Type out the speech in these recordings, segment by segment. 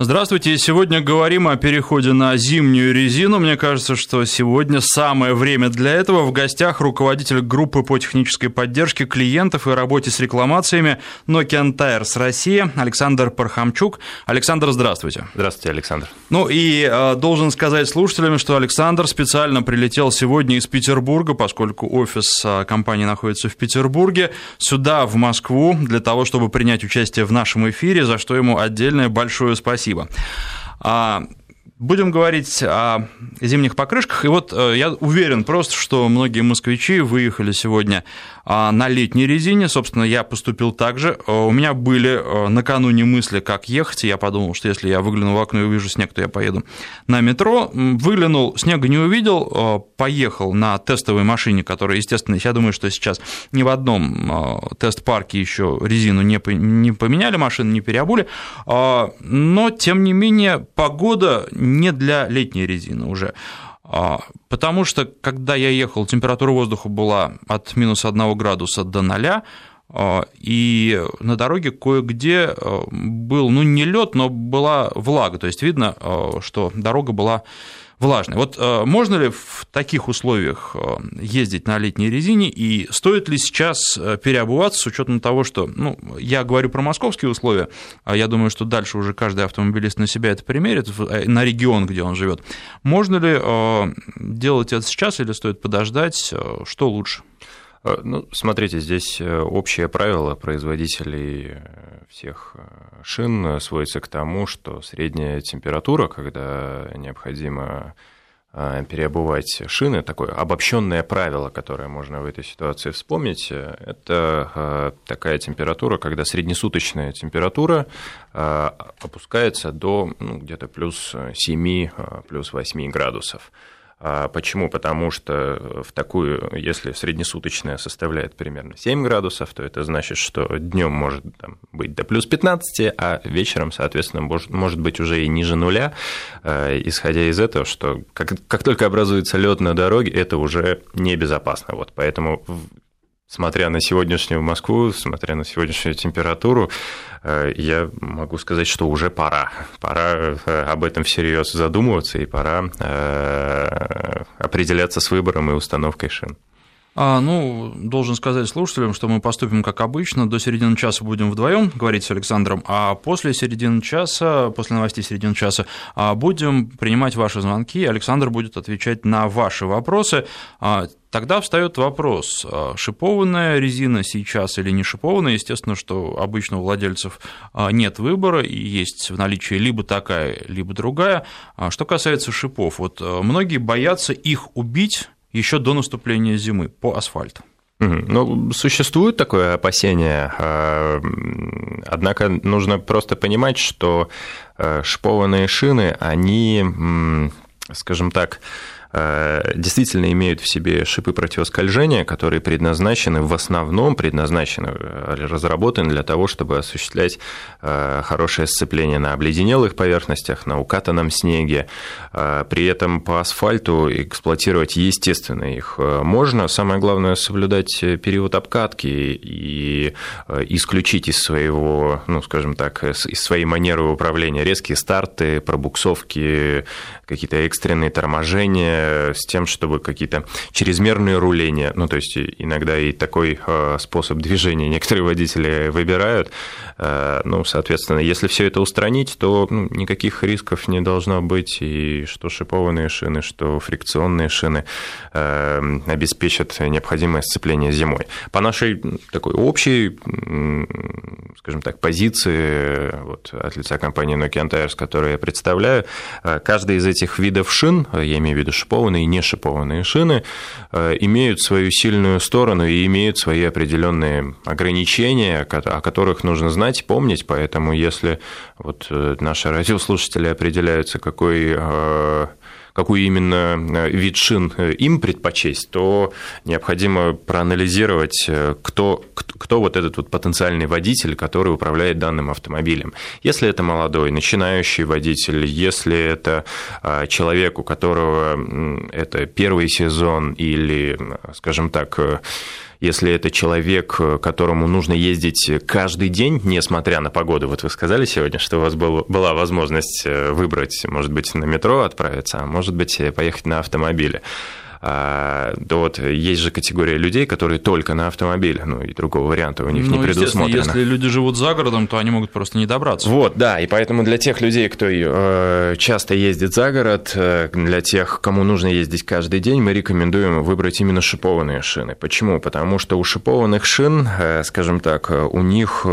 Здравствуйте. Сегодня говорим о переходе на зимнюю резину. Мне кажется, что сегодня самое время для этого. В гостях руководитель группы по технической поддержке клиентов и работе с рекламациями Nokian Tires Россия Александр Пархамчук. Александр, здравствуйте. Здравствуйте, Александр. Ну и э, должен сказать слушателям, что Александр специально прилетел сегодня из Петербурга, поскольку офис э, компании находится в Петербурге, сюда, в Москву, для того, чтобы принять участие в нашем эфире, за что ему отдельное большое спасибо спасибо. А, будем говорить о зимних покрышках. И вот э, я уверен просто, что многие москвичи выехали сегодня на летней резине. Собственно, я поступил так же. Э, у меня были э, накануне мысли, как ехать, я подумал, что если я выгляну в окно и увижу снег, то я поеду на метро. Выглянул, снега не увидел, э, поехал на тестовой машине, которая, естественно, я думаю, что сейчас ни в одном тест-парке еще резину не поменяли, машины не переобули, но, тем не менее, погода не для летней резины уже. А, потому что, когда я ехал, температура воздуха была от минус 1 градуса до 0, а, и на дороге кое-где а, был, ну, не лед, но была влага, то есть видно, что дорога была влажной. Вот э, можно ли в таких условиях э, ездить на летней резине, и стоит ли сейчас э, переобуваться с учетом того, что, ну, я говорю про московские условия, а я думаю, что дальше уже каждый автомобилист на себя это примерит, на регион, где он живет. Можно ли делать это сейчас или стоит подождать, что лучше? Э, ну, смотрите, здесь э, общее правило производителей э, всех шин сводится к тому, что средняя температура, когда необходимо переобувать шины, такое обобщенное правило, которое можно в этой ситуации вспомнить, это такая температура, когда среднесуточная температура опускается до ну, где-то плюс 7, плюс 8 градусов. А почему? Потому что в такую, если среднесуточная составляет примерно 7 градусов, то это значит, что днем может там, быть до плюс 15, а вечером, соответственно, может, может быть уже и ниже нуля, а, исходя из этого, что как, как только образуется лед на дороге, это уже небезопасно. Вот, поэтому смотря на сегодняшнюю Москву, смотря на сегодняшнюю температуру, э, я могу сказать, что уже пора. Пора э, об этом всерьез задумываться и пора э, определяться с выбором и установкой шин. А, ну, должен сказать слушателям, что мы поступим как обычно. До середины часа будем вдвоем говорить с Александром, а после середины часа, после новостей середины часа, а, будем принимать ваши звонки. Александр будет отвечать на ваши вопросы. А, тогда встает вопрос, шипованная резина сейчас или не шипованная. Естественно, что обычно у владельцев нет выбора, и есть в наличии либо такая, либо другая. Что касается шипов, вот многие боятся их убить еще до наступления зимы по асфальту. Ну, существует такое опасение, а, однако нужно просто понимать, что э, шипованные шины, они, скажем так, действительно имеют в себе шипы противоскольжения, которые предназначены, в основном предназначены, э, разработаны для того, чтобы осуществлять э, хорошее сцепление на обледенелых поверхностях, на укатанном снеге. При этом по асфальту эксплуатировать, естественно, их можно. Самое главное – соблюдать период обкатки и исключить из своего, ну, скажем так, из своей манеры управления резкие старты, пробуксовки, какие-то экстренные торможения с тем, чтобы какие-то чрезмерные руления, ну, то есть иногда и такой э, способ движения некоторые водители выбирают. Э, ну, соответственно, если все это устранить, то ну, никаких рисков не должно быть, и что шипованные шины, что фрикционные шины э, обеспечат необходимое сцепление зимой. По нашей такой общей, скажем так, позиции вот, от лица компании Nokian Tires, которую я представляю, каждый из этих видов шин, я имею в виду шипованные и не шипованные шины, э, имеют свою сильную сторону и имеют свои определенные ограничения, о которых нужно знать, помнить, поэтому если вот э, наши радиослушатели определяются, какой э, какой именно э, вид шин э, им предпочесть, то необходимо проанализировать, э, кто, кто вот этот вот потенциальный водитель, который управляет данным автомобилем. Если это молодой, начинающий водитель, если это человек, у которого это первый сезон или, скажем так, Если это человек, которому нужно ездить каждый день, несмотря на погоду, вот вы сказали сегодня, что у вас был, была возможность выбрать, может быть, на метро отправиться, а может быть, поехать на автомобиле а, то вот есть же категория людей, которые только на автомобиле, ну и другого варианта у них ну, не предусмотрено. Если люди живут за городом, то они могут просто не добраться. Вот, да, и поэтому для тех людей, кто э, часто ездит за город, э, для тех, кому нужно ездить каждый день, мы рекомендуем выбрать именно шипованные шины. Почему? Потому что у шипованных шин, э, скажем так, у них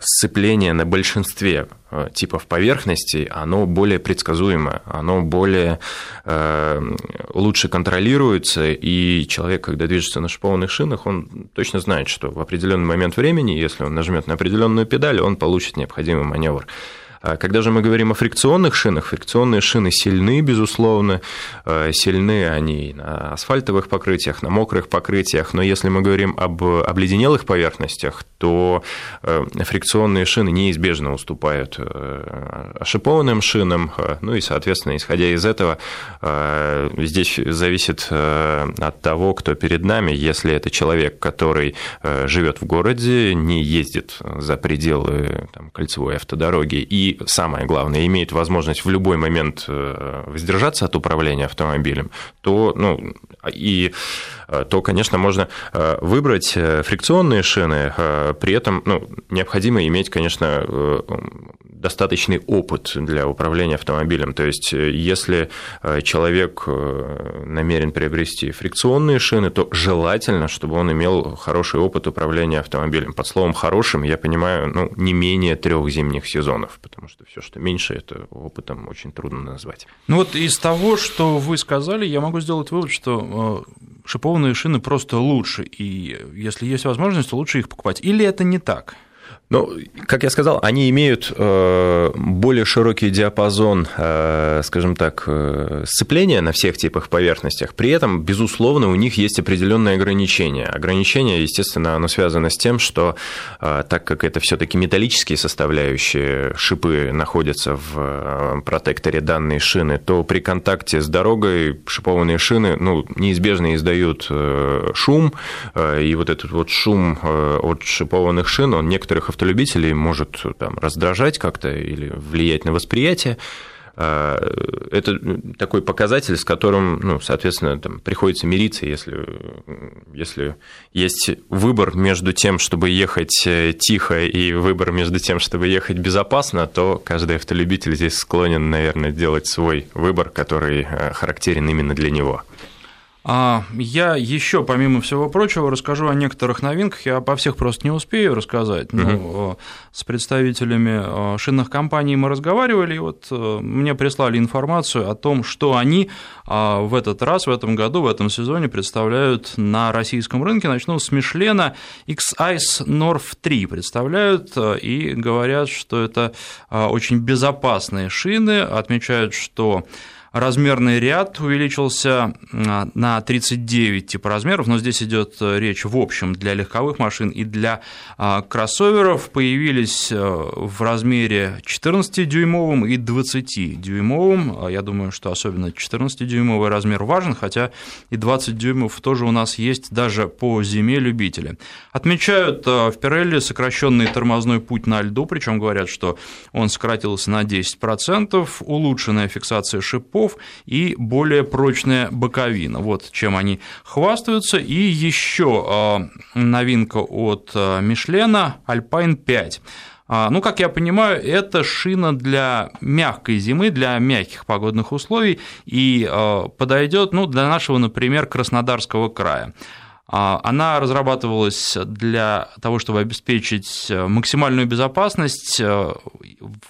сцепление на большинстве типов поверхностей, оно более предсказуемое, оно более лучше контролируемое контролируется, и человек, когда движется на шипованных шинах, он точно знает, что в определенный момент времени, если он нажмет на определенную педаль, он получит необходимый маневр. А когда же мы говорим о фрикционных шинах, фрикционные шины сильны, безусловно, э, сильны они на асфальтовых покрытиях, на мокрых покрытиях, но если мы говорим об обледенелых поверхностях, то э, фрикционные шины неизбежно уступают э, шипованным шинам, ну и, соответственно, исходя из этого, здесь зависит от того, кто перед нами, если это человек, который живет в городе, не ездит за пределы там, кольцевой автодороги и самое главное, имеет возможность в любой момент э, воздержаться от управления автомобилем, то, ну, и э, то, конечно, можно э, выбрать фрикционные шины, при этом ну, необходимо иметь, конечно, достаточный опыт для управления автомобилем. То есть, если человек намерен приобрести фрикционные шины, то желательно, чтобы он имел хороший опыт управления автомобилем. Под словом хорошим я понимаю ну, не менее трех зимних сезонов, потому что все, что меньше, это опытом очень трудно назвать. Ну вот из того, что вы сказали, я могу сделать вывод, что шипованные шины просто лучше, и если есть возможность, то лучше их покупать. Или это не так? Ну, как я сказал, они имеют э, более широкий диапазон, э, скажем так, э, сцепления на всех типах поверхностях. При этом, безусловно, у них есть определенные ограничения. Ограничения, естественно, оно связано с тем, что так как это все-таки металлические составляющие, шипы находятся в протекторе данной шины, то при контакте с дорогой шипованные шины ну, неизбежно издают шум, и вот этот вот шум от шипованных шин, он некоторых автомобилей автолюбителей может там, раздражать как-то или влиять на восприятие. А, это такой показатель, с которым, ну, соответственно, там, приходится мириться, если, если есть выбор между тем, чтобы ехать э, тихо, и выбор между тем, чтобы ехать безопасно, то каждый автолюбитель здесь склонен, наверное, делать свой выбор, который э, характерен именно для него. А я еще, помимо всего прочего, расскажу о некоторых новинках. Я по всех просто не успею рассказать. Но угу. с представителями шинных компаний мы разговаривали, и вот э, мне прислали информацию о том, что они а, в этот раз, в этом году, в этом сезоне представляют на российском рынке. Начну с Мишлена X-Ice North 3 представляют э, и говорят, что это очень безопасные шины, отмечают, что размерный ряд увеличился а, на 39 типа размеров, но здесь идет э, речь в общем для легковых машин и для а, кроссоверов. Появились э, в размере 14-дюймовым и 20-дюймовым. А, я думаю, что особенно 14-дюймовый размер важен, хотя и 20 дюймов тоже у нас есть даже по зиме любители. Отмечают э, в Пирелли сокращенный тормозной путь на льду, причем говорят, что он сократился на 10%, улучшенная фиксация шипов, боков и более прочная боковина. Вот чем они хвастаются. И еще а, новинка от а, Мишлена Alpine 5. А, ну, как я понимаю, это шина для мягкой зимы, для мягких погодных условий и подойдет ну, для нашего, например, Краснодарского края. А, она разрабатывалась для того, чтобы обеспечить э, максимальную безопасность э,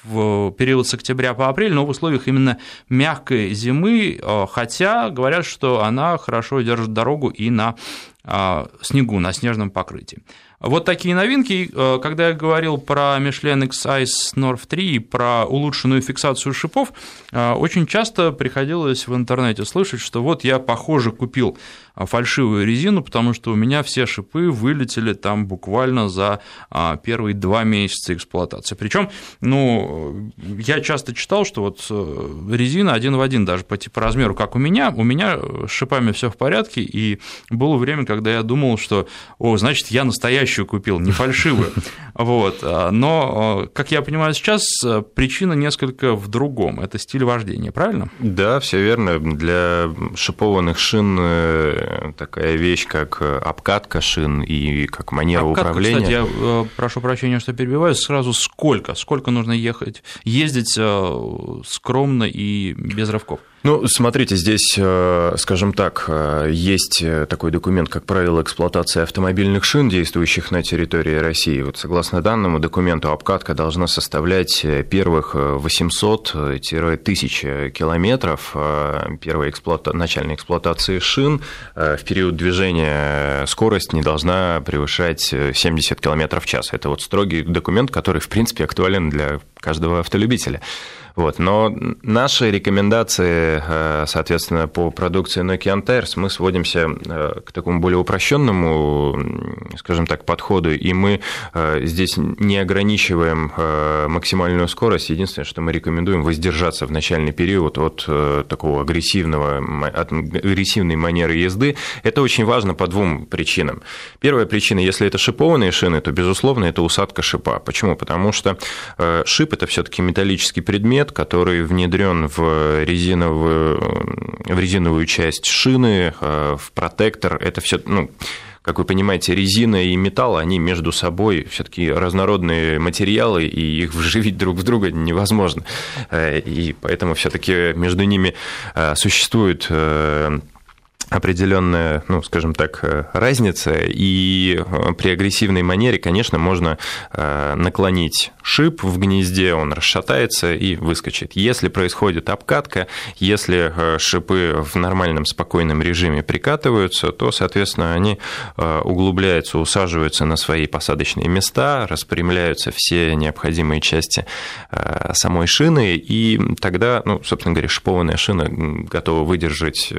в период с октября по апрель, но в условиях именно мягкой зимы, э, хотя говорят, что она хорошо держит дорогу и на снегу, на снежном покрытии. Вот такие новинки. Э, когда я говорил про Michelin X-Ice North 3 и про улучшенную фиксацию шипов, э, очень часто приходилось в интернете слышать, что вот я, похоже, купил э, фальшивую резину, потому что у меня все шипы вылетели там буквально за первые два месяца эксплуатации. Причем, ну, я часто читал, что вот резина один в один даже по типу размеру, как у меня, у меня с шипами все в порядке, и было время, когда я думал, что, о, значит, я настоящую купил, не фальшивую. Вот. Но, как я понимаю сейчас, причина несколько в другом. Это стиль вождения, правильно? Да, все верно. Для шипованных шин э, такая вещь, как обкатка шин и как манера обкатка, управления. Кстати, я э, прошу прощения, что перебиваю. Сразу сколько? Сколько нужно ехать? Ездить э, скромно и без рывков? Ну, смотрите, здесь, э, скажем так, э, есть э, такой документ, как правило эксплуатации автомобильных шин, действующих на территории России. Вот согласно данному документу, обкатка должна составлять первых 800-1000 километров первой эксплуата... начальной эксплуатации шин. В период движения скорость не должна превышать 70 километров в час. Это вот строгий документ, который, в принципе, актуален для каждого автолюбителя. Вот. Но наши рекомендации, э, соответственно, по продукции Nokia Tires мы сводимся э, к такому более упрощенному, скажем так, подходу, и мы э, здесь не ограничиваем максимальную скорость. Единственное, что мы рекомендуем воздержаться в начальный период от такого агрессивного, от агрессивной манеры езды. Это очень важно по двум причинам. Первая причина, если это шипованные шины, то, безусловно, это усадка шипа. Почему? Потому что шип – это все таки металлический предмет, предмет, который внедрен в в резиновую часть шины, э, в протектор. Это все, ну, как вы понимаете, резина и металл, они между собой все-таки разнородные материалы, и их вживить друг в друга невозможно. Э, и поэтому все-таки между ними э, существует определенная, ну, скажем так, э, разница, и э, при агрессивной манере, конечно, можно э, наклонить шип в гнезде, он расшатается и выскочит. Если происходит обкатка, если шипы в нормальном спокойном режиме прикатываются, то, соответственно, они углубляются, усаживаются на свои посадочные места, распрямляются все необходимые части самой шины, и тогда, ну, собственно говоря, шипованная шина готова выдержать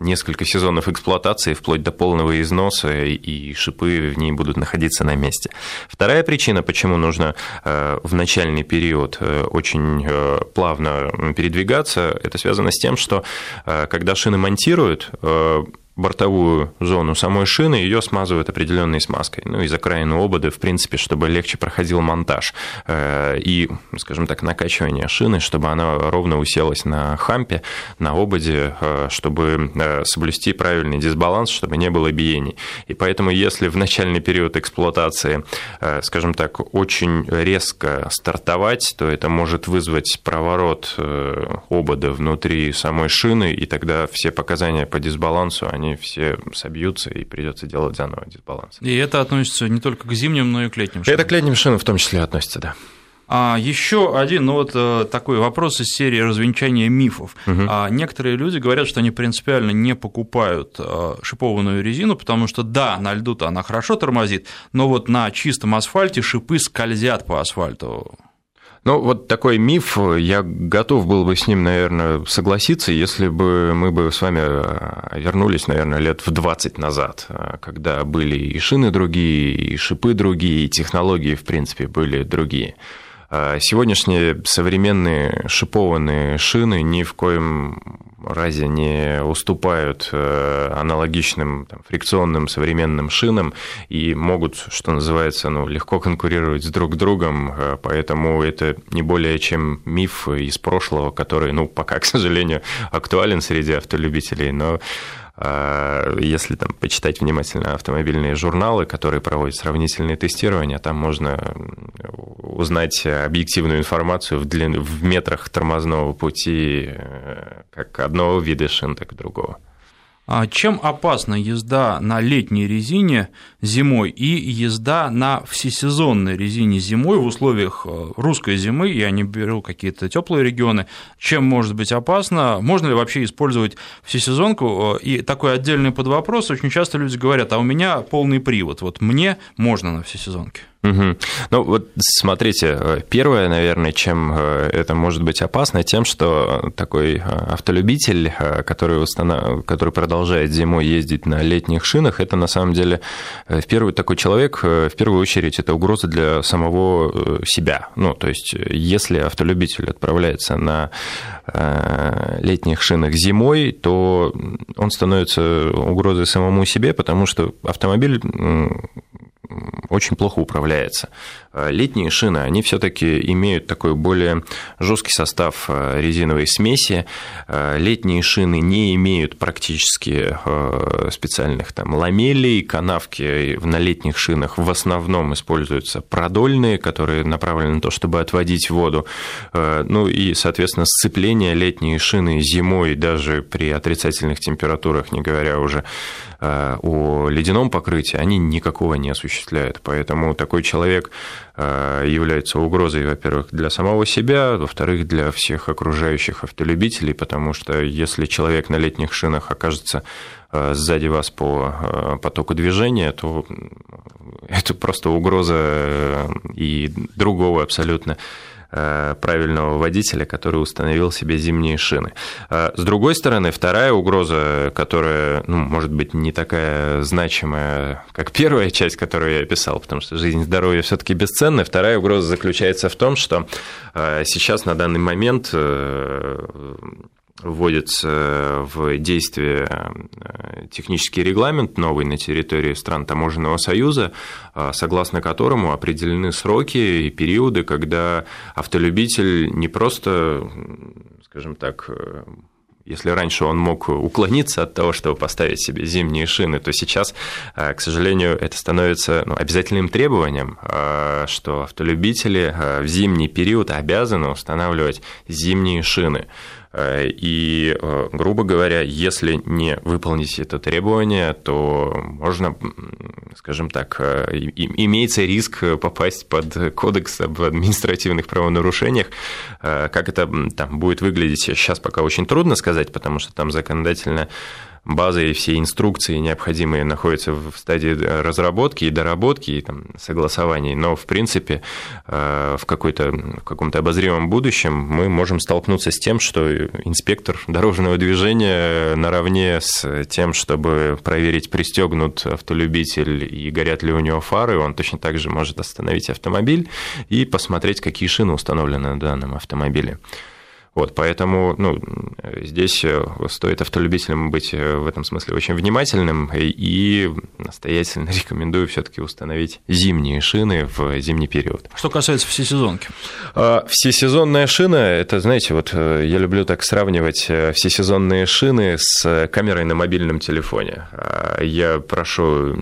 несколько несколько сезонов эксплуатации, вплоть до полного износа, и шипы в ней будут находиться на месте. Вторая причина, почему нужно э, в начальный период э, очень э, плавно передвигаться, это связано с тем, что когда шины монтируют, бортовую зону самой шины, ее смазывают определенной смазкой. Ну и закраину ободы, в принципе, чтобы легче проходил монтаж э, и, скажем так, накачивание шины, чтобы она ровно уселась на хампе, на ободе, э, чтобы э, соблюсти правильный дисбаланс, чтобы не было биений. И поэтому, если в начальный период эксплуатации, скажем так, очень резко стартовать, то это может вызвать проворот обода внутри самой шины, и тогда все показания по дисбалансу, они они все собьются, и придется делать заново дисбаланс. И это относится не только к зимним, но и к летним шинам? Это к летним шинам в том числе относится, да. А еще один, ну вот э, такой вопрос из серии развенчания мифов. Угу. А некоторые люди говорят, что они принципиально не покупают э, шипованную резину, потому что да, на льду-то она хорошо тормозит, но вот на чистом асфальте шипы скользят по асфальту. Ну, вот такой миф, я готов был бы с ним, наверное, согласиться, если бы мы бы с вами э, вернулись, наверное, лет в 20 назад, э, когда были и шины другие, и шипы другие, и технологии, в принципе, были другие. А сегодняшние современные шипованные шины ни в коем разе не уступают э, аналогичным там, фрикционным современным шинам и могут, что называется, ну, легко конкурировать с друг другом, э, поэтому это не более чем миф из прошлого, который, ну, пока, к сожалению, актуален среди автолюбителей, но если там почитать внимательно автомобильные журналы, которые проводят сравнительные тестирования, там можно узнать объективную информацию в, длин... в метрах тормозного пути э, как одного вида шин, так и другого. А чем опасна езда на летней резине зимой и езда на всесезонной резине зимой в условиях э, русской зимы, я не беру какие-то теплые регионы, чем может быть опасно, можно ли вообще использовать всесезонку, э, и такой отдельный подвопрос, очень часто люди говорят, а у меня полный привод, вот мне можно на всесезонке? Угу. Ну вот смотрите, э, первое, наверное, чем э, это может быть опасно, тем, что такой э, автолюбитель, который, установ... который продолжает зимой ездить на летних шинах, это на самом деле в первый такой человек, в первую очередь, это угроза для самого себя. Ну, то есть, если автолюбитель отправляется на летних шинах зимой, то он становится угрозой самому себе, потому что автомобиль очень плохо управляется. Э, летние шины, они все-таки имеют такой более жесткий состав э, резиновой смеси. Э, летние шины не имеют практически специальных там ламелей, канавки на летних шинах в основном используются продольные, которые направлены на то, чтобы отводить воду. Ну и, соответственно, сцепление летние шины зимой даже при отрицательных температурах, не говоря уже о ледяном покрытии, они никакого не осуществляют. Поэтому такой человек является угрозой, во-первых, для самого себя, во-вторых, для всех окружающих автолюбителей, потому что если человек на летних шинах окажется э, сзади вас по э, потоку движения, то это просто угроза и другого абсолютно Э, правильного водителя, который установил себе зимние шины. А с другой стороны, вторая угроза, которая, ну, может быть, не такая значимая, как первая часть, которую я описал, потому что жизнь и здоровье все-таки бесценны. Вторая угроза заключается в том, что э, сейчас на данный момент э, вводится в действие э, технический регламент новый на территории стран Таможенного союза, э, согласно которому определены сроки и периоды, когда автолюбитель не просто, скажем так, э, если раньше он мог уклониться от того, чтобы поставить себе зимние шины, то сейчас, к сожалению, это становится ну, обязательным требованием, что автолюбители в зимний период обязаны устанавливать зимние шины. Э, и, э, грубо говоря, если не выполнить это требование, то можно, скажем так, э, имеется риск попасть под кодекс об административных правонарушениях. Как это там будет выглядеть сейчас пока очень трудно сказать, потому что там законодательно база и все инструкции необходимые находятся в стадии разработки и доработки, и там, согласований, но, в принципе, э, в, какой-то, в каком-то обозримом будущем мы можем столкнуться с тем, что инспектор дорожного движения наравне с тем, чтобы проверить, пристегнут автолюбитель и горят ли у него фары, он точно так же может остановить автомобиль и посмотреть, какие шины установлены на данном автомобиле. Вот, поэтому ну, здесь э, стоит автолюбителям быть э, в этом смысле очень внимательным и настоятельно рекомендую все-таки установить зимние шины в зимний период. Что касается всесезонки? А, всесезонная шина, это, знаете, вот э, я люблю так сравнивать всесезонные шины с камерой на мобильном телефоне. А, я прошу,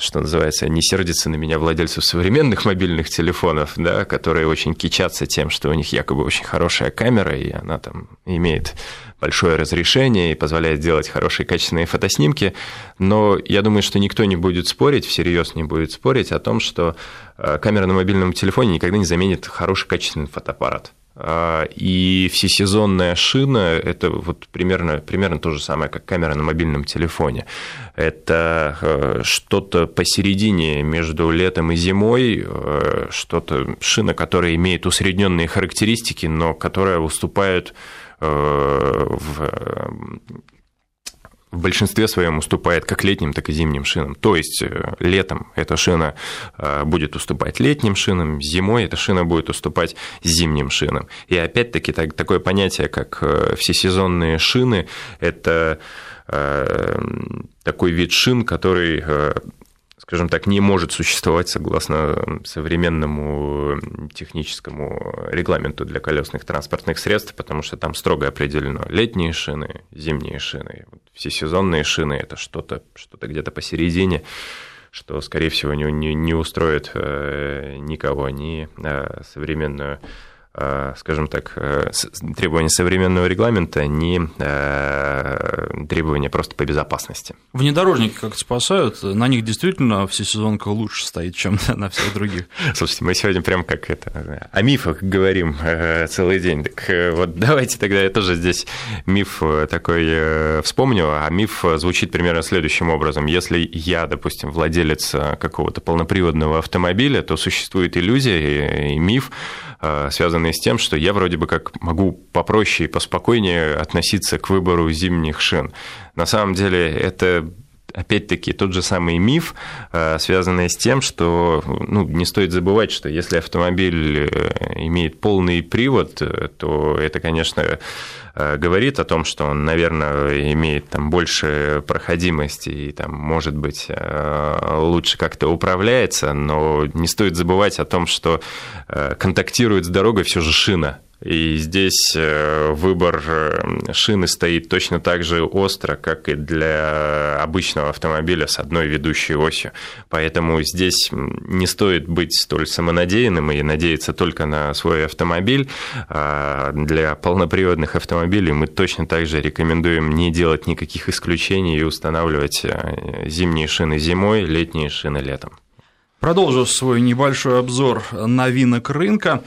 что называется, не сердиться на меня владельцев современных мобильных телефонов, да, которые очень кичатся тем, что у них якобы очень хорошая камера, и она там имеет большое разрешение и позволяет делать хорошие качественные фотоснимки, но я думаю, что никто не будет спорить, всерьез не будет спорить о том, что э, камера на мобильном телефоне никогда не заменит хороший качественный фотоаппарат. А, и всесезонная шина – это вот примерно, примерно то же самое, как камера на мобильном телефоне. Это э, что-то посередине между летом и зимой, э, что-то шина, которая имеет усредненные характеристики, но которая уступает э, в в большинстве своем уступает как летним, так и зимним шинам. То есть э, летом эта шина э, будет уступать летним шинам, зимой эта шина будет уступать зимним шинам. И опять-таки так, такое понятие, как э, всесезонные шины, это такой вид шин, который скажем так, не может существовать согласно современному техническому регламенту для колесных транспортных средств, потому что там строго определено летние шины, зимние шины, всесезонные шины – это что-то что где-то посередине, что, скорее всего, не, не, не устроит э, никого, ни э, современную Э, скажем так, э, требования современного регламента, не э, требования просто по безопасности. Внедорожники как-то спасают, на них действительно всесезонка лучше стоит, чем на всех других. Слушайте, мы сегодня прям как это, о мифах говорим целый день, так вот давайте тогда я тоже здесь миф такой вспомню, а миф звучит примерно следующим образом. Если я, допустим, владелец какого-то полноприводного автомобиля, то существует иллюзия и миф, связанный связанные с тем, что я вроде бы как могу попроще и поспокойнее относиться к выбору зимних шин. На самом деле это опять-таки тот же самый миф, э, связанный с тем, что ну, не стоит забывать, что если автомобиль э, имеет полный привод, э, то это, конечно, говорит о том, что он, наверное, имеет там больше проходимости и там, может быть, лучше как-то управляется, но не стоит забывать о том, что контактирует с дорогой все же шина. И здесь э, выбор э, шины стоит точно так же остро, как и для обычного автомобиля с одной ведущей осью. Поэтому здесь не стоит быть столь самонадеянным и надеяться только на свой автомобиль. А для полноприводных автомобилей мы точно так же рекомендуем не делать никаких исключений и устанавливать э, зимние шины зимой, летние шины летом. Продолжу свой небольшой обзор новинок рынка.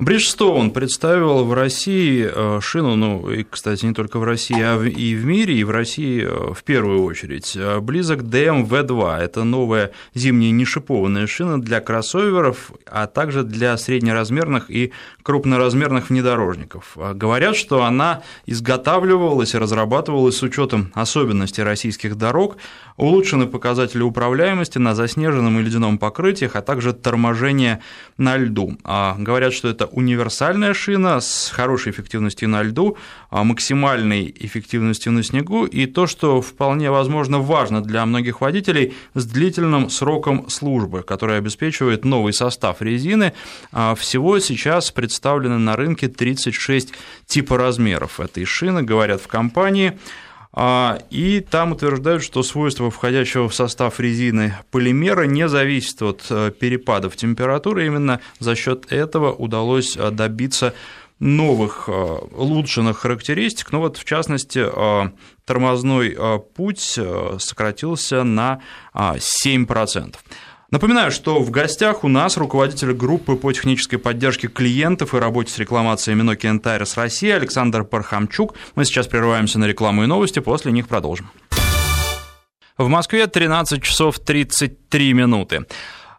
Бриджстоун представил в России э, шину, ну, и, кстати, не только в России, а и в мире, и в России э, в первую очередь. Э, близок DM-V2 – это новая зимняя нешипованная шина для кроссоверов, а также для среднеразмерных и крупноразмерных внедорожников. Говорят, что она изготавливалась и разрабатывалась с учетом особенностей российских дорог, улучшены показатели управляемости на заснеженном и ледяном покрытиях, а также торможение на льду. А говорят, что это универсальная шина с хорошей эффективностью на льду, а максимальной эффективностью на снегу и то, что вполне возможно важно для многих водителей, с длительным сроком службы, который обеспечивает новый состав резины. А всего сейчас представлены на рынке 36 типа размеров этой шины, говорят в компании. А, и там утверждают, что свойства входящего в состав резины полимера не зависят от э, перепадов температуры. Именно за счет этого удалось э, добиться новых э, улучшенных характеристик. Ну вот, в частности, тормозной путь сократился на 7%. Напоминаю, что в гостях у нас руководитель группы по технической поддержке клиентов и работе с рекламацией Nokia Tires России Александр Пархамчук. Мы сейчас прерываемся на рекламу и новости, после них продолжим. В Москве 13 часов 33 минуты.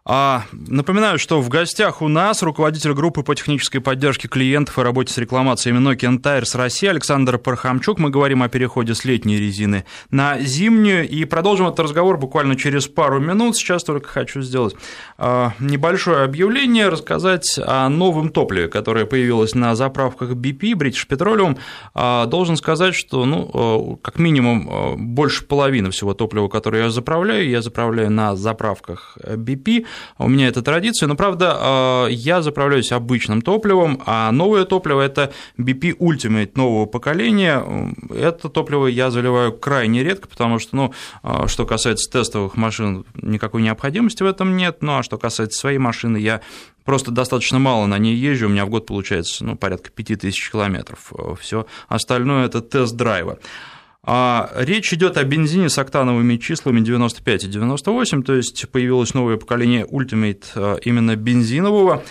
А, напоминаю, что в гостях у нас руководитель группы по технической поддержке клиентов и работе с рекламациями Nokia Tires России Александр Пархамчук. Мы говорим о переходе с летней резины на зимнюю и продолжим этот разговор буквально через пару минут. Сейчас только хочу сделать а, небольшое объявление, рассказать о новом топливе, которое появилось на заправках BP, British Petroleum. А, должен сказать, что, ну, как минимум, больше половины всего топлива, которое я заправляю, я заправляю на заправках BP – у меня это традиция, но, правда, а, я заправляюсь обычным топливом, а новое топливо – это BP Ultimate нового поколения. Это топливо я заливаю крайне редко, потому что, ну, а, что касается тестовых машин, никакой необходимости в этом нет, ну, а что касается своей машины, я просто достаточно мало на ней езжу, у меня в год получается ну, порядка 5000 километров. Все остальное – это тест-драйва. А речь идет о бензине с октановыми числами 95 и 98, то есть появилось новое поколение Ultimate а, именно бензинового.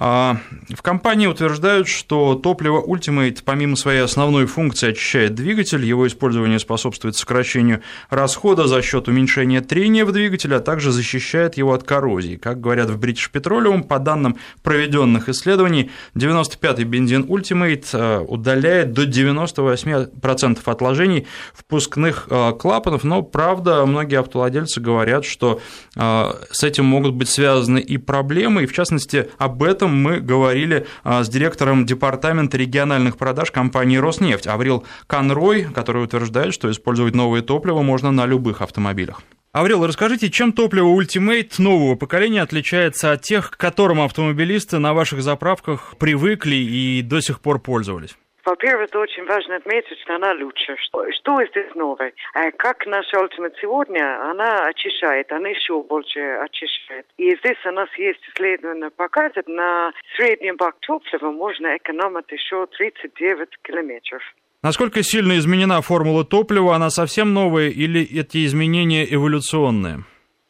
А, в компании утверждают, что топливо Ultimate помимо своей основной функции очищает двигатель, его использование способствует сокращению расхода за счет уменьшения трения в двигателе, а также защищает его от коррозии. Как говорят в British Petroleum, по данным проведенных исследований, 95-й бензин Ultimate а, удаляет до 98% отложений впускных а, клапанов, но, правда, многие автовладельцы говорят, что с этим могут быть связаны и проблемы, и, в частности, об этом этом мы говорили а, с директором департамента региональных продаж компании «Роснефть» Аврил Конрой, который утверждает, что использовать новое топливо можно на любых автомобилях. Аврил, расскажите, чем топливо Ultimate нового поколения отличается от тех, к которым автомобилисты на ваших заправках привыкли и до сих пор пользовались? Во-первых, это очень важно отметить, что она лучше. Что, что здесь новое? А как наша Ultimate сегодня, она очищает, она еще больше очищает. И здесь у нас есть исследование показывает, на среднем бак топлива можно экономить еще 39 километров. Насколько сильно изменена формула топлива? Она совсем новая или эти изменения эволюционные?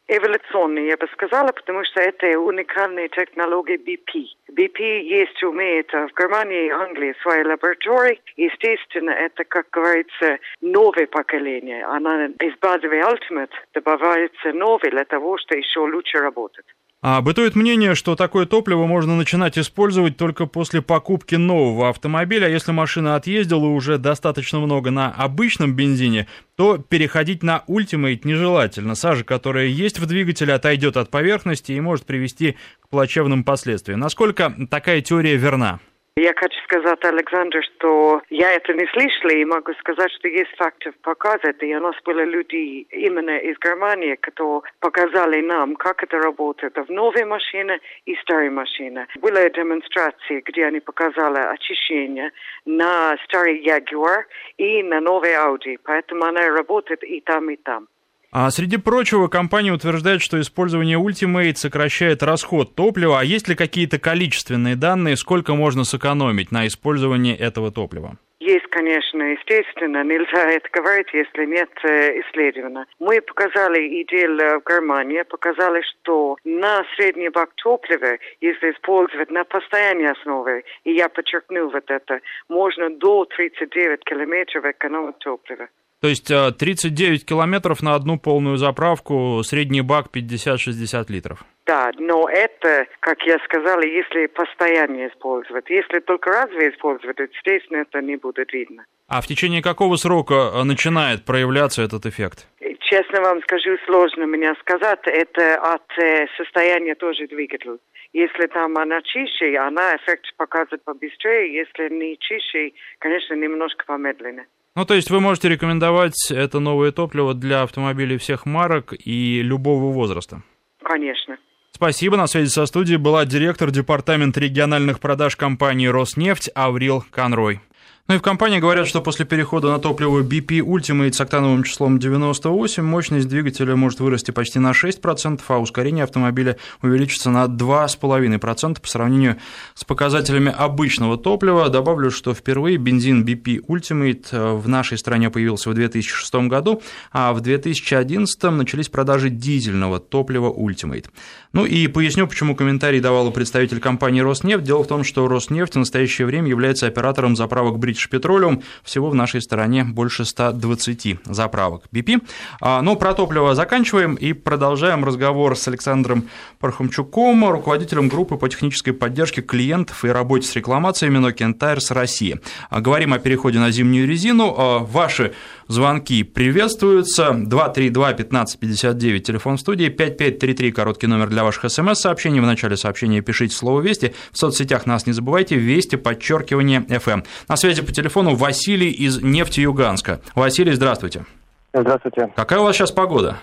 Эволюционный, я бы сказала, потому что это уникальные технологии BP. BP есть, умеет в Германии и Англии свои лаборатории. Естественно, это, как говорится, новое поколение. Она из базовой Ultimate добавляется новый для того, чтобы еще лучше работать. А бытует мнение, что такое топливо можно начинать использовать только после покупки нового автомобиля. А если машина отъездила уже достаточно много на обычном бензине, то переходить на Ultimate нежелательно. Сажа, которая есть в двигателе, отойдет от поверхности и может привести к плачевным последствиям. Насколько такая теория верна? Я хочу сказать, Александр, что я это не слышала и могу сказать, что есть факты показать. И у нас были люди именно из Германии, которые показали нам, как это работает в новой машине и старой машине. Были демонстрации, где они показали очищение на старый Jaguar и на новый Audi. Поэтому она работает и там, и там. А среди прочего, компания утверждает, что использование Ultimate сокращает расход топлива. А есть ли какие-то количественные данные, сколько можно сэкономить на использовании этого топлива? Есть, конечно, естественно, нельзя это говорить, если нет э, исследования. Мы показали идею в Германии, показали, что на средний бак топлива, если использовать на постоянной основе, и я подчеркну вот это, можно до 39 километров экономить топлива. То есть 39 э, километров на одну полную заправку, средний бак 50-60 литров. Да, но это, как я сказала, если постоянно использовать. Если только разве использовать, естественно, это не будет видно. А в течение какого срока э, начинает проявляться этот эффект? Честно вам скажу, сложно меня сказать. Это от э, состояния тоже двигателя. Если там она чище, она эффект показывает побыстрее. Если не чище, конечно, немножко помедленнее. Ну, то есть вы можете рекомендовать это новое топливо для автомобилей всех марок и любого возраста? Конечно. Спасибо. На связи со студией была директор департамента региональных продаж компании «Роснефть» Аврил Конрой. Ну и в компании говорят, что после перехода на топливо BP Ultimate с октановым числом 98 мощность двигателя может вырасти почти на 6%, а ускорение автомобиля увеличится на 2,5% по сравнению с показателями обычного топлива. Добавлю, что впервые бензин BP Ultimate э, в нашей стране появился в 2006 году, а в 2011 начались продажи дизельного топлива Ultimate. Ну и поясню, почему комментарий давал представитель компании «Роснефть». Дело в том, что «Роснефть» в настоящее время является оператором заправок «Бридж British Petroleum. Всего в нашей стране больше 120 заправок BP. А, но про топливо заканчиваем и продолжаем разговор с Александром Пархомчуком, руководителем группы по технической поддержке клиентов и работе с рекламациями Nokian Tires России. А, говорим о переходе на зимнюю резину. А, ваши звонки приветствуются. 232-1559, телефон в студии, 5533, короткий номер для ваших смс-сообщений. В начале сообщения пишите слово «Вести». В соцсетях нас не забывайте, «Вести», подчеркивание, FM. На связи по телефону Василий из Нефтеюганска. Василий, здравствуйте. Здравствуйте. Какая у вас сейчас погода?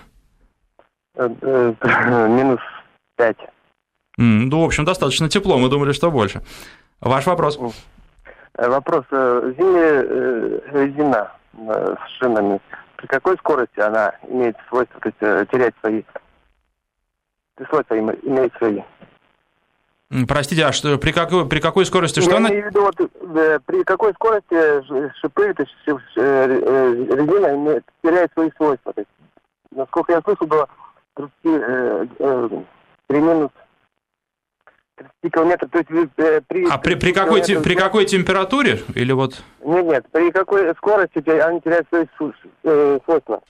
Э, э, минус 5. Ну, в общем, достаточно тепло, мы думали, что больше. Ваш вопрос? Э, вопрос. Зимняя резина с шинами, при какой скорости она имеет свойство то есть, терять свои свойства имеет свои? Простите, а что, при, какой, при какой скорости что? Я она... имею в виду, вот, э, при какой скорости шипы, то есть э, э, резина имеет, теряет свои свойства. То есть, насколько я слышал, было 30, э, э, при минус 30 километров. То есть э, при, а при, при, какой, при какой температуре? Или вот... Нет, нет, при какой скорости они теряют свои э, свойства.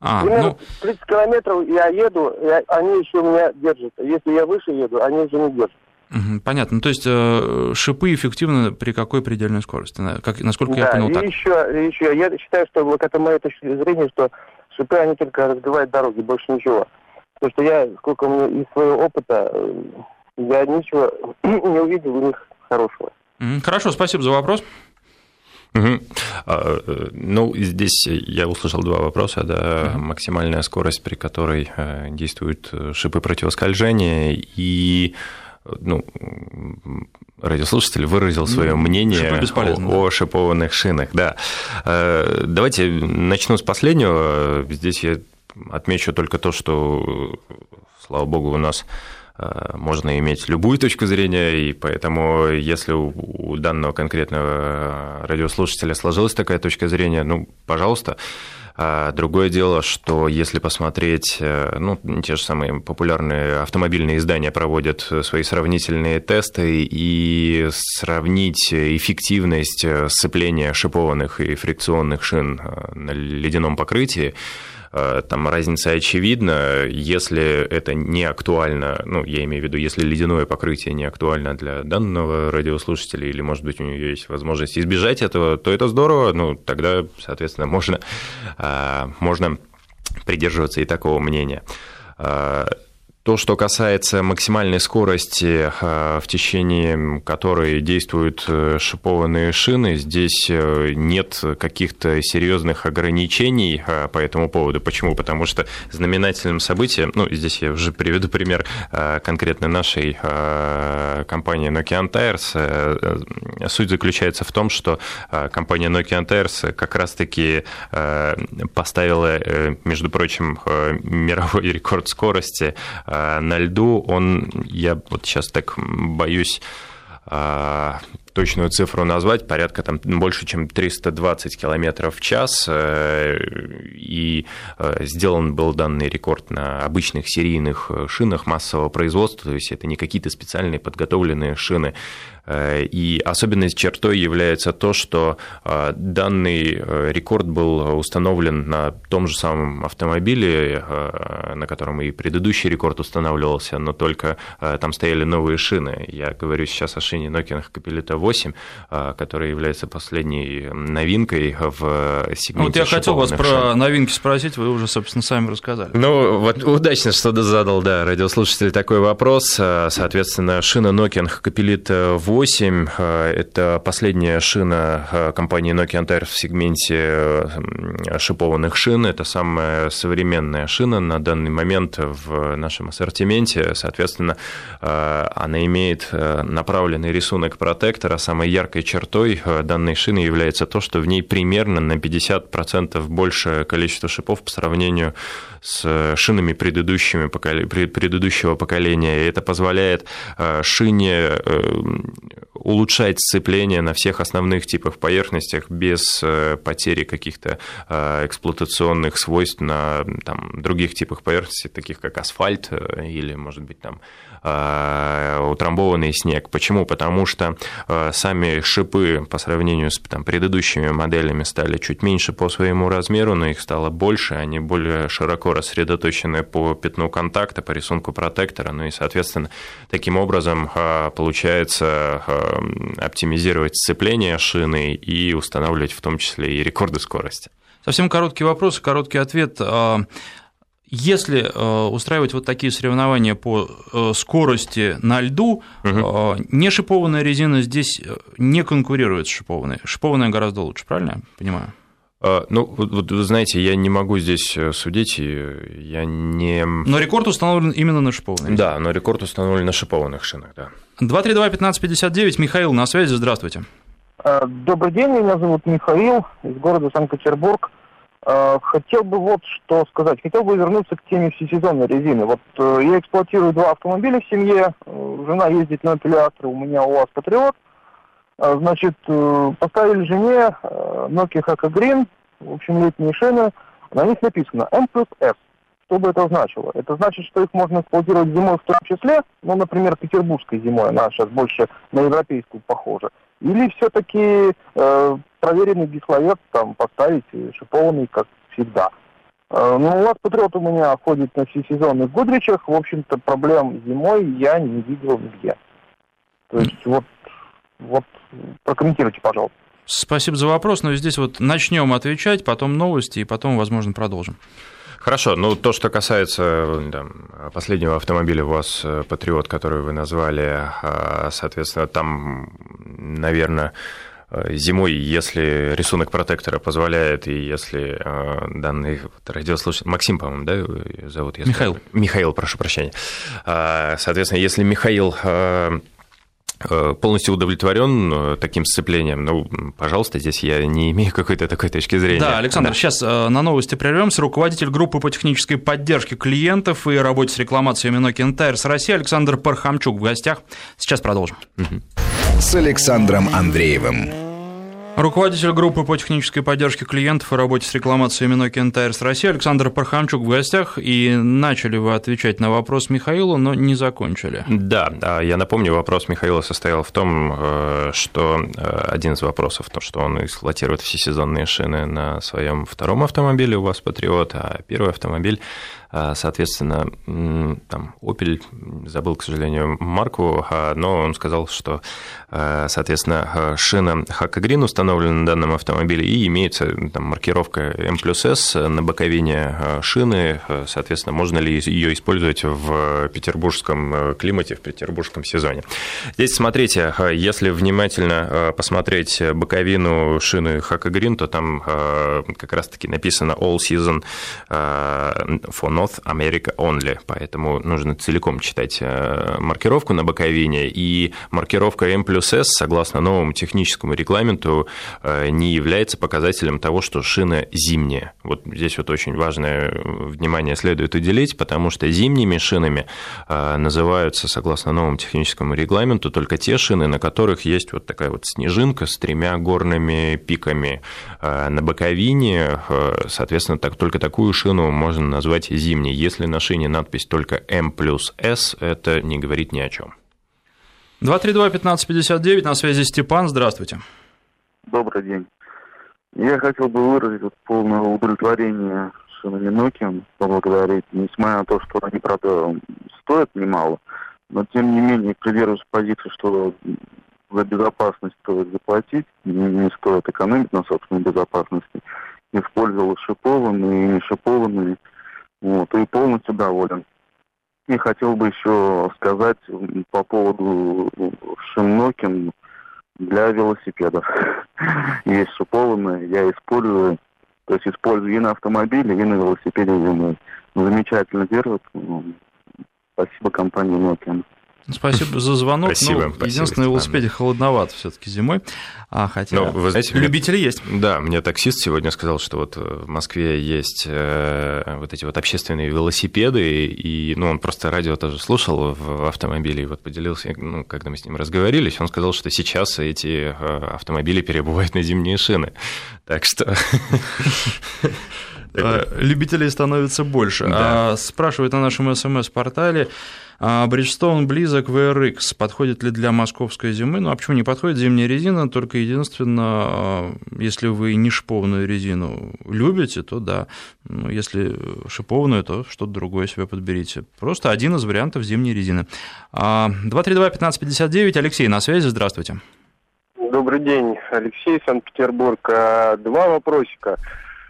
А, Примерно ну... 30 километров я еду, и они еще меня держат. Если я выше еду, они уже не держат. Понятно. Ну, то есть э, шипы эффективны при какой предельной скорости? Как, насколько да, я понял, и так. Еще, еще, я считаю, что вот это моя точка зрения, что шипы, они только разбивают дороги, больше ничего. Потому что я, сколько у меня из своего опыта, э, я ничего не увидел у них хорошего. Хорошо, спасибо за вопрос. Угу. Ну, здесь я услышал два вопроса. Да, угу. Максимальная скорость, при которой действуют шипы противоскольжения, и ну, радиослушатель выразил свое ну, мнение о, о шипованных шинах. Да. Э, давайте начну с последнего. Здесь я отмечу только то, что, слава богу, у нас э, можно иметь любую точку зрения, и поэтому, если у данного конкретного радиослушателя сложилась такая точка зрения, ну, пожалуйста, а другое дело, что если посмотреть, э, ну, те же самые популярные автомобильные издания проводят свои сравнительные тесты и сравнить эффективность сцепления шипованных и фрикционных шин э, на ледяном покрытии, Э, там разница очевидна. Если это не актуально, ну, я имею в виду, если ледяное покрытие не актуально для данного радиослушателя, или, может быть, у него есть возможность избежать этого, то это здорово, ну, тогда, соответственно, можно, э, можно придерживаться и такого мнения. То, что касается максимальной скорости, э, в течение которой действуют э, шипованные шины, здесь э, нет каких-то серьезных ограничений по этому поводу. Почему? Потому что знаменательным событием, ну, здесь я уже приведу пример конкретно нашей компании Nokia Tires. Суть заключается в том, что компания Nokia Tires как раз-таки поставила, между прочим, мировой рекорд скорости а, на льду он, я вот сейчас так боюсь а, точную цифру назвать, порядка там больше, чем 320 км в час, э, и э, сделан был данный рекорд на обычных серийных шинах массового производства, то есть это не какие-то специальные подготовленные шины. Э, и особенной чертой является то, что э, данный э, рекорд был установлен на том же самом автомобиле, на котором и предыдущий рекорд устанавливался, но только там стояли новые шины. Я говорю сейчас о шине Nokia Capelita 8, которая является последней новинкой в сегменте Вот я хотел вас шин. про новинки спросить, вы уже, собственно, сами рассказали. Ну, вот удачно, что задал, да, радиослушатель такой вопрос. Соответственно, шина Nokia Capelita 8 8 э, это последняя шина э, компании Nokia Antares в сегменте э, шипованных шин. Это самая современная шина на данный момент в нашем ассортименте. Соответственно, она имеет направленный рисунок протектора. Самой яркой чертой данной шины является то, что в ней примерно на 50% больше количество шипов по сравнению с шинами предыдущими, предыдущего поколения. И это позволяет шине улучшать сцепление на всех основных типах поверхностях без э, потери каких-то э, эксплуатационных свойств на там, других типах поверхностей, таких как асфальт э, или, может быть, там утрамбованный снег. Почему? Потому что сами шипы по сравнению с там, предыдущими моделями стали чуть меньше по своему размеру, но их стало больше, они более широко рассредоточены по пятну контакта, по рисунку протектора, ну и, соответственно, таким образом получается оптимизировать сцепление шины и устанавливать в том числе и рекорды скорости. Совсем короткий вопрос, короткий ответ. А, если а, устраивать вот такие соревнования по э, скорости на льду, угу. не шипованная резина здесь не конкурирует с шипованной. Шипованная гораздо лучше, правильно я понимаю? Ну, вот, вы знаете, я не могу здесь э, судить, я не... Но рекорд установлен именно на шипованных. Да, но рекорд установлен на шипованных шинах, да. 232-1559, Михаил на связи, здравствуйте. А, добрый день, меня зовут Михаил, из города Санкт-Петербург. А, хотел бы вот что сказать. Хотел бы вернуться к теме всесезонной резины. Вот э, я эксплуатирую два автомобиля в семье. Э, жена ездит на апелляторе, у меня у вас Патриот. А, значит, э, поставили жене Nokia Haka Green, в общем, летние шины. На них написано M плюс S. Что бы это значило? Это значит, что их можно эксплуатировать зимой в том числе, ну, например, петербургской зимой, она сейчас больше на европейскую похожа. Или все-таки э, проверенный дисловец там поставить шипованный, как всегда. Э, ну, у вас Патриот у меня ходит на всесезонных Гудричах. В общем-то, проблем зимой я не видел нигде. То есть вот, вот прокомментируйте, пожалуйста. Спасибо за вопрос, но здесь вот начнем отвечать, потом новости, и потом, возможно, продолжим. Хорошо, ну то, что касается там, последнего автомобиля у вас э, Патриот, который вы назвали, а, соответственно, там, наверное, Зимой, если рисунок протектора позволяет, и если данный радиослушатель... Максим, по-моему, да, зовут? Если... Михаил. Михаил, прошу прощения. Соответственно, если Михаил Э, полностью удовлетворен э, таким сцеплением. Ну, пожалуйста, здесь я не имею какой-то такой точки зрения. Да, Александр, да. сейчас э, на новости прервемся. Руководитель группы по технической поддержке клиентов и работе с рекламациями Nokia Tires России Александр Пархамчук в гостях. Сейчас продолжим. Угу. С Александром Андреевым. Руководитель группы по технической поддержке клиентов и работе с рекламациями Nokia Tires России Александр Пархамчук в гостях. И начали вы отвечать на вопрос Михаила, но не закончили. Да, я напомню, вопрос Михаила состоял в том, э, что э, один из вопросов, то, что он эксплуатирует всесезонные шины на своем втором автомобиле у вас Патриот, а первый автомобиль соответственно, там, Opel, забыл, к сожалению, марку, а, но он сказал, что, а, соответственно, шина Hakka Green установлена на данном автомобиле и имеется там, маркировка M плюс S на боковине шины, соответственно, можно ли ее использовать в петербургском климате, в петербургском сезоне. Здесь, смотрите, если внимательно посмотреть боковину шины Hakka Green, то там как раз-таки написано All Season for North America Only, поэтому нужно целиком читать э, маркировку на боковине, и маркировка M плюс S, согласно новому техническому регламенту, э, не является показателем того, что шина зимняя. Вот здесь вот очень важное внимание следует уделить, потому что зимними шинами э, называются, согласно новому техническому регламенту, только те шины, на которых есть вот такая вот снежинка с тремя горными пиками на боковине, соответственно, так, только такую шину можно назвать зимней зимний. Если на шине надпись только М плюс С, это не говорит ни о чем. 232-1559, на связи Степан, здравствуйте. Добрый день. Я хотел бы выразить вот полное удовлетворение шинами Nokia, поблагодарить, несмотря на то, что они, правда, стоят немало, но тем не менее придерживаюсь позиции, что за безопасность стоит заплатить, не, не стоит экономить на собственной безопасности. Использовал шипованные и не шипованные вот, и полностью доволен. И хотел бы еще сказать по поводу Шимнокин для велосипедов. Есть шипованные, я использую, то есть использую и на автомобиле, и на велосипеде зимой. Замечательно держит. Спасибо компании Nokia. Спасибо за звонок. Спасибо. Ну, спасибо единственное, велосипеде холодновато все-таки зимой. А, хотя Но, вы знаете, любители есть. Да, мне таксист сегодня сказал, что вот в Москве есть э, вот эти вот общественные велосипеды, и ну, он просто радио тоже слушал в автомобиле, и вот поделился, ну, когда мы с ним разговорились, он сказал, что сейчас эти э, автомобили перебывают на зимние шины. Так что... Э, любителей становится больше. А, спрашивают на нашем смс-портале, а Бриджстоун близок в. Подходит ли для московской зимы? Ну, а почему не подходит зимняя резина? Только единственное, а, если вы не шипованную резину любите, то да. Ну, если шипованную, то что-то другое себе подберите. Просто один из вариантов зимней резины. 232-1559, Алексей на связи, здравствуйте. Добрый день, Алексей, Санкт-Петербург. Два вопросика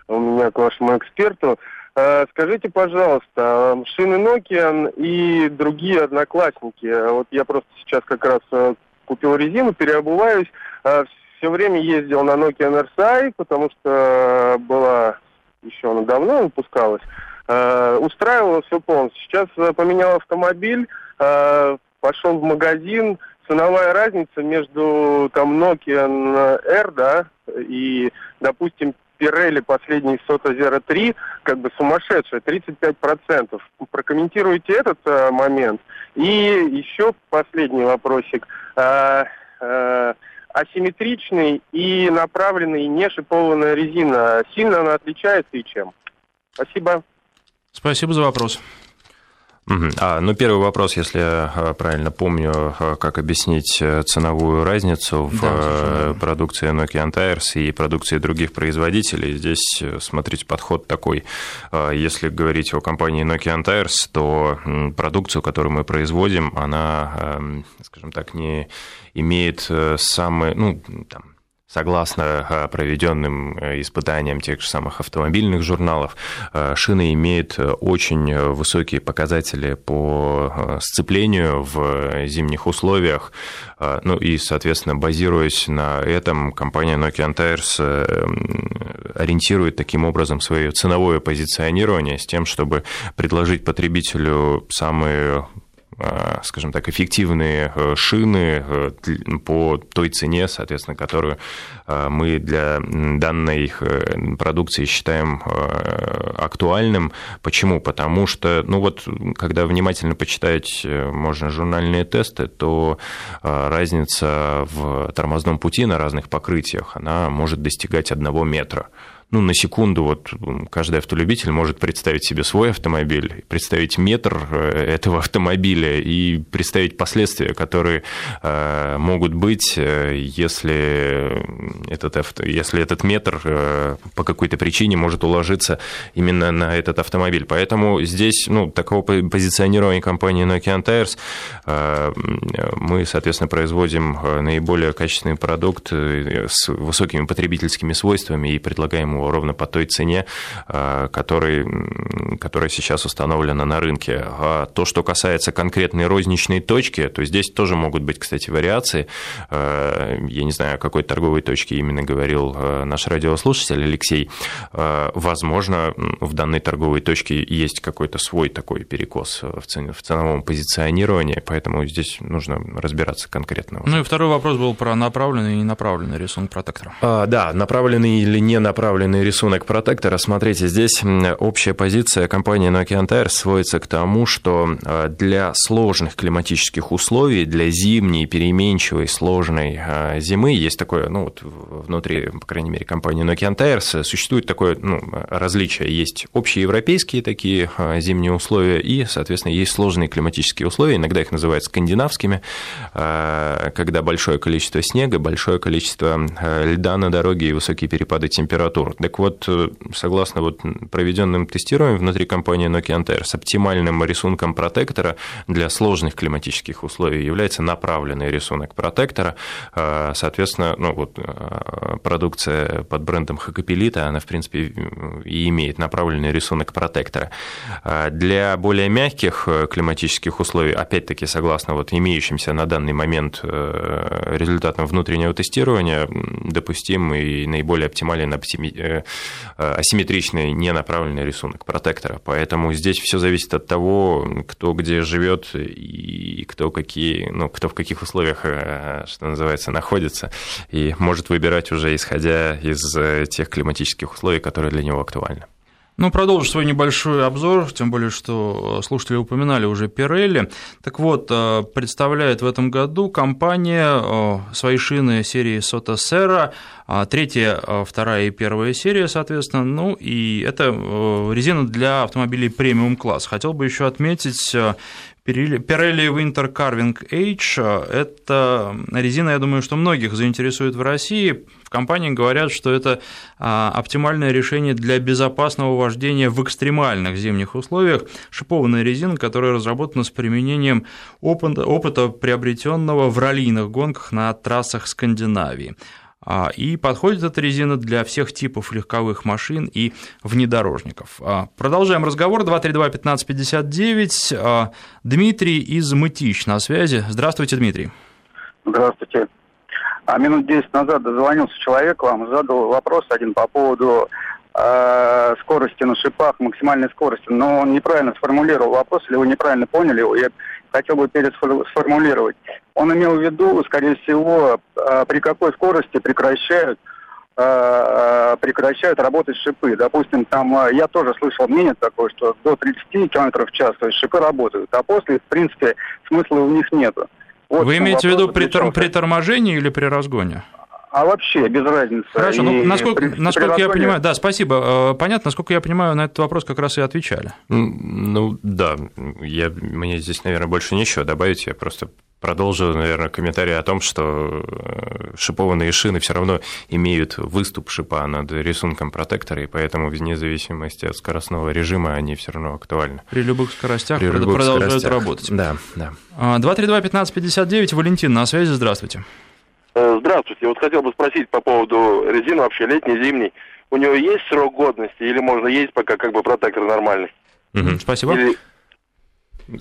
у меня к вашему эксперту. Э, скажите, пожалуйста, шины Nokia и другие одноклассники. Вот я просто сейчас как раз э, купил резину, переобуваюсь. Э, Все время ездил на Nokia NRSI, потому что была еще она давно выпускалась. Устраивало все полностью. Сейчас поменял автомобиль, пошел в магазин, ценовая разница между там Nokia R, да, и, допустим, Пирелли последний Сота Zero 3 как бы сумасшедшая, 35%. Прокомментируйте этот э, момент. И еще последний вопросик. Э, э, асимметричный и направленный не шипованная резина. Сильно она отличается и чем? Спасибо. Спасибо за вопрос. А, ну, первый вопрос, если я а, правильно помню, а, как объяснить э, ценовую разницу в да, э, продукции Nokia Tires и продукции других производителей. Здесь, э, смотрите, подход такой. Если говорить о компании Nokia Tires, то продукцию, которую мы производим, она, скажем так, не имеет самый, ну, там, Согласно а, проведенным э, испытаниям тех же самых автомобильных журналов, а, шины имеют очень высокие показатели по сцеплению в зимних условиях. Ну и, соответственно, базируясь на этом, компания Nokian Tires э, ориентирует таким образом свое ценовое позиционирование с тем, чтобы предложить потребителю самые Э, скажем так, эффективные э, шины э, по той цене, соответственно, которую мы для данной продукции считаем актуальным. Почему? Потому что, ну вот, когда внимательно почитать можно журнальные тесты, то разница в тормозном пути на разных покрытиях, она может достигать одного метра ну, на секунду вот каждый автолюбитель может представить себе свой автомобиль, представить метр э, этого автомобиля и представить последствия, которые э, могут быть, э, если этот, авто, если этот метр по какой-то причине может уложиться именно на этот автомобиль. Поэтому здесь, ну, такого позиционирования компании Nokia Tires мы, соответственно, производим наиболее качественный продукт с высокими потребительскими свойствами и предлагаем его ровно по той цене, э, который, которая сейчас установлена на рынке. А то, что касается конкретной розничной точки, то здесь тоже могут быть, кстати, вариации. Э, я не знаю, о какой торговой точке именно говорил э, наш радиослушатель Алексей. Возможно, в данной торговой точке есть какой-то свой такой перекос в, ценовом позиционировании, поэтому здесь нужно разбираться конкретно. Ну и второй вопрос был про направленный и ненаправленный рисунок протектора. А, да, направленный или не направленный направленный рисунок протектора. Смотрите, здесь общая позиция компании Nokia Tire сводится к тому, что э, для сложных климатических условий, для зимней, переменчивой, сложной э, зимы, есть такое, ну вот внутри, по крайней мере, компании Nokia Tires существует такое ну, различие. Есть общеевропейские такие э, зимние условия и, соответственно, есть сложные климатические условия, иногда их называют скандинавскими, когда большое количество снега, большое количество льда на дороге и высокие перепады температур. Так вот, э, согласно вот проведенным тестированиям внутри компании Nokia Antair, с оптимальным рисунком протектора для сложных климатических условий является направленный рисунок протектора. Э, соответственно, ну, вот, э, продукция под брендом Хакапелита, она, в принципе, и имеет направленный рисунок протектора. Для более мягких климатических условий, опять-таки, согласно вот имеющимся на данный момент результатам внутреннего тестирования, допустим и наиболее оптимален Э, асимметричный, ненаправленный рисунок протектора. Поэтому здесь все зависит от того, кто где живет и кто, какие, ну, кто в каких условиях, э, что называется, находится, и может выбирать уже исходя из э, тех климатических условий, которые для него актуальны. Ну, продолжу свой небольшой обзор, тем более, что слушатели упоминали уже Пирелли. Так вот, э, представляет в этом году компания э, свои шины серии Сота Serra, а третья, э, вторая и первая серия, соответственно, ну и это резина для автомобилей премиум класс. Хотел бы еще отметить Pirelli Winter Carving H – это резина, я думаю, что многих заинтересует в России. В компании говорят, что это а, оптимальное решение для безопасного вождения в экстремальных зимних условиях. Шипованная резина, которая разработана с применением опыта, опыта приобретенного в раллийных гонках на трассах Скандинавии. А, и подходит эта резина для всех типов легковых машин и внедорожников. А, продолжаем разговор. 232-1559. А, Дмитрий из Мытищ на связи. Здравствуйте, Дмитрий. Здравствуйте. А минут 10 назад дозвонился человек вам, задал вопрос один по поводу э, скорости на шипах, максимальной скорости, но он неправильно сформулировал вопрос, или вы неправильно поняли его, я хотел бы пересформулировать. Он имел в виду, скорее всего, э, при какой скорости прекращают э, прекращают работать шипы. Допустим, там я тоже слышал мнение такое, что до 30 км в час, то есть шипы работают, а после, в принципе, смысла у них нету. Вот Вы имеете в виду при, при торможении или при разгоне? А вообще без разницы. Хорошо, ну, насколько, при, насколько я понимаю, да, спасибо, э, понятно, насколько я понимаю, на этот вопрос как раз и отвечали. Ну, да, я, мне здесь, наверное, больше нечего добавить, я просто продолжу, наверное, комментарий о том, что э, шипованные шины все равно имеют выступ шипа над рисунком протектора, и поэтому вне зависимости от скоростного режима они все равно актуальны. При любых скоростях При любых продолжают скоростях. работать. Да, да. 232-1559, а, Валентин на связи, здравствуйте. Э, здравствуйте. Вот хотел бы спросить по поводу резины вообще летней, зимней. У него есть срок годности или можно есть пока как бы протектор нормальный? Угу, спасибо. Или...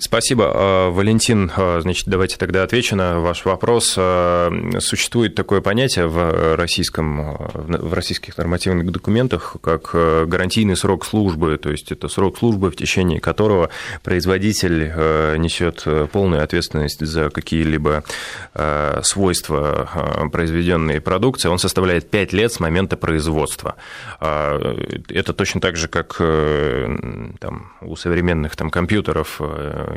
Спасибо. А, Валентин, а, значит, давайте тогда отвечу на ваш вопрос. А, существует такое понятие в, российском, в российских нормативных документах, как гарантийный срок службы, то есть это срок службы, в течение которого производитель несет полную ответственность за какие-либо свойства произведенной продукции. Он составляет 5 лет с момента производства. Это точно так же, как там, у современных там, компьютеров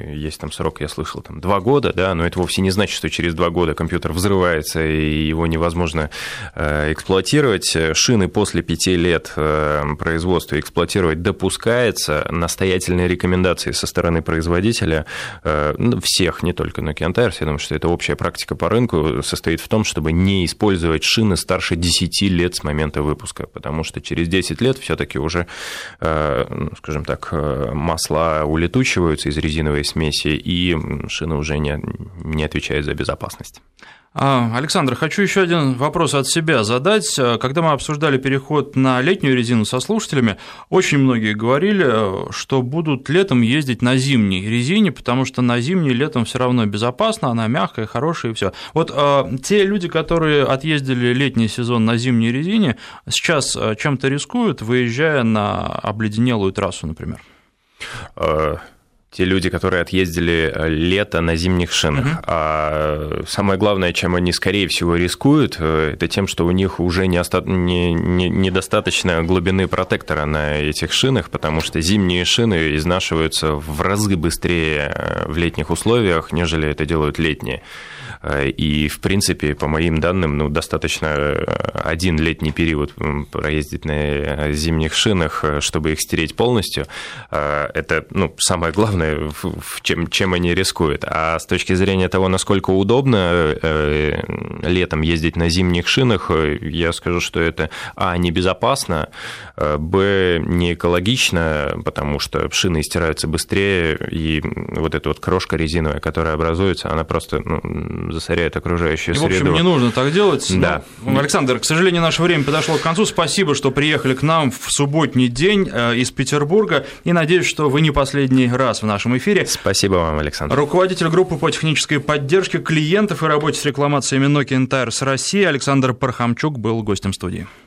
есть там срок, я слышал, там два года, да, но это вовсе не значит, что через два года компьютер взрывается и его невозможно э, эксплуатировать. Шины после пяти лет э, производства эксплуатировать допускается. Настоятельные рекомендации со стороны производителя э, ну, всех, не только Nokia Tires, я думаю, что это общая практика по рынку, состоит в том, чтобы не использовать шины старше 10 лет с момента выпуска, потому что через 10 лет все-таки уже, ну, скажем так, масла улетучиваются из резины бензиновой смеси, и шины уже не, не отвечают за безопасность. А, Александр, хочу еще один вопрос от себя задать. Когда мы обсуждали переход на летнюю резину со слушателями, очень многие говорили, что будут летом ездить на зимней резине, потому что на зимней летом все равно безопасно, она мягкая, хорошая и все. Вот а, те люди, которые отъездили летний сезон на зимней резине, сейчас чем-то рискуют, выезжая на обледенелую трассу, например? Те люди, которые отъездили э, лето на зимних шинах. Угу. А самое главное, чем они, скорее всего, рискуют, э, это тем, что у них уже не оста... не, не, недостаточно глубины протектора на этих шинах, потому что зимние шины изнашиваются в разы быстрее э, в летних условиях, нежели это делают летние. И, в принципе, по моим данным, ну, достаточно один летний период проездить на зимних шинах, чтобы их стереть полностью. Это, ну, самое главное, главное, чем, чем они рискуют. А с точки зрения того, насколько удобно э, летом ездить на зимних шинах, э, я скажу, что это, а, небезопасно, э, б, не экологично, потому что шины стираются быстрее, и вот эта вот крошка резиновая, которая образуется, она просто ну, засоряет окружающую и, среду. В общем, не нужно так делать. Да. Но, Александр, к сожалению, наше время подошло к концу. Спасибо, что приехали к нам в субботний день из Петербурга, и надеюсь, что вы не последний раз в нашем эфире. Спасибо вам, Александр. Руководитель группы по технической поддержке клиентов и работе с рекламациями Nokia Tires России Александр Пархамчук был гостем студии.